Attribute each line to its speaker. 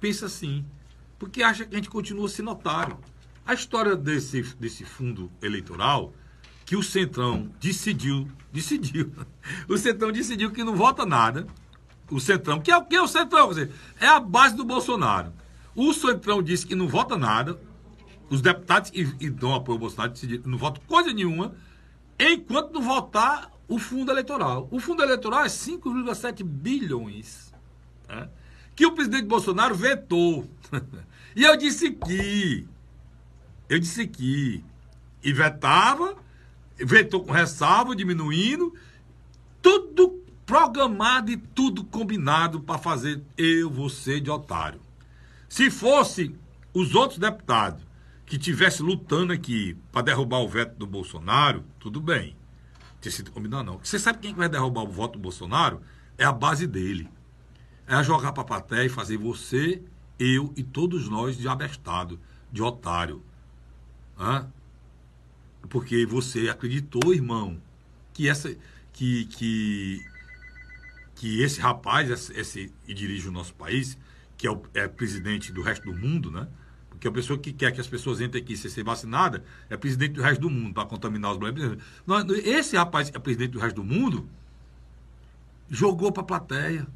Speaker 1: pensa assim, porque acha que a gente continua sendo otário. A história desse, desse fundo eleitoral, que o Centrão decidiu, decidiu, o Centrão decidiu que não vota nada, o Centrão, que é o que é o Centrão? Dizer, é a base do Bolsonaro. O Centrão disse que não vota nada, os deputados que, que dão apoio ao Bolsonaro decidiram não votam coisa nenhuma, enquanto não votar o fundo eleitoral. O fundo eleitoral é 5,7 bilhões. Né? Que o presidente Bolsonaro vetou. e eu disse que. Eu disse que. E vetava, vetou com ressalva, diminuindo. Tudo programado e tudo combinado para fazer eu, você de otário. Se fosse os outros deputados que tivessem lutando aqui para derrubar o veto do Bolsonaro, tudo bem. Tinha sido combinado, não. Você sabe quem vai derrubar o voto do Bolsonaro? É a base dele. É jogar para a plateia e fazer você, eu e todos nós de abestado, de otário. Hã? Porque você acreditou, irmão, que essa que, que, que esse rapaz, esse, esse e dirige o nosso país, que é, o, é presidente do resto do mundo, né? Porque a pessoa que quer que as pessoas entrem aqui sem ser vacinada é presidente do resto do mundo para contaminar os brasileiros. Esse rapaz que é presidente do resto do mundo jogou para a plateia.